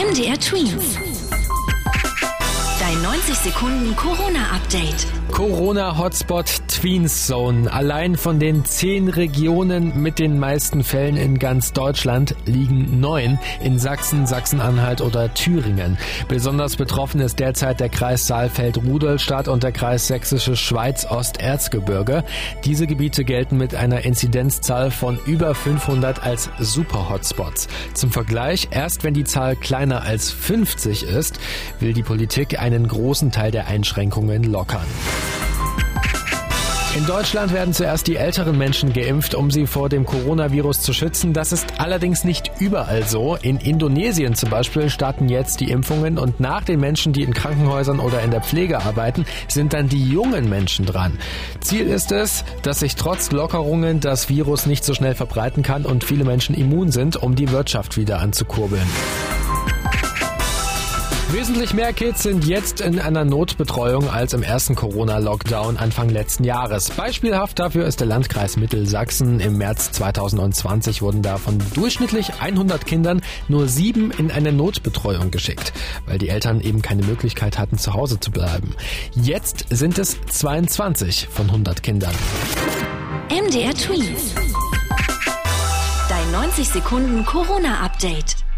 MDR Twins. Dein 90 Sekunden Corona-Update. Corona-Hotspot Tweens Zone. Allein von den zehn Regionen mit den meisten Fällen in ganz Deutschland liegen neun in Sachsen, Sachsen-Anhalt oder Thüringen. Besonders betroffen ist derzeit der Kreis Saalfeld-Rudolstadt und der Kreis Sächsische Schweiz-Osterzgebirge. Diese Gebiete gelten mit einer Inzidenzzahl von über 500 als Super-Hotspots. Zum Vergleich, erst wenn die Zahl kleiner als 50 ist, will die Politik einen großen Teil der Einschränkungen lockern. In Deutschland werden zuerst die älteren Menschen geimpft, um sie vor dem Coronavirus zu schützen. Das ist allerdings nicht überall so. In Indonesien zum Beispiel starten jetzt die Impfungen und nach den Menschen, die in Krankenhäusern oder in der Pflege arbeiten, sind dann die jungen Menschen dran. Ziel ist es, dass sich trotz Lockerungen das Virus nicht so schnell verbreiten kann und viele Menschen immun sind, um die Wirtschaft wieder anzukurbeln. Wesentlich mehr Kids sind jetzt in einer Notbetreuung als im ersten Corona-Lockdown Anfang letzten Jahres. Beispielhaft dafür ist der Landkreis Mittelsachsen. Im März 2020 wurden da von durchschnittlich 100 Kindern nur sieben in eine Notbetreuung geschickt, weil die Eltern eben keine Möglichkeit hatten, zu Hause zu bleiben. Jetzt sind es 22 von 100 Kindern. MDR Twins. Dein 90 Sekunden Corona-Update.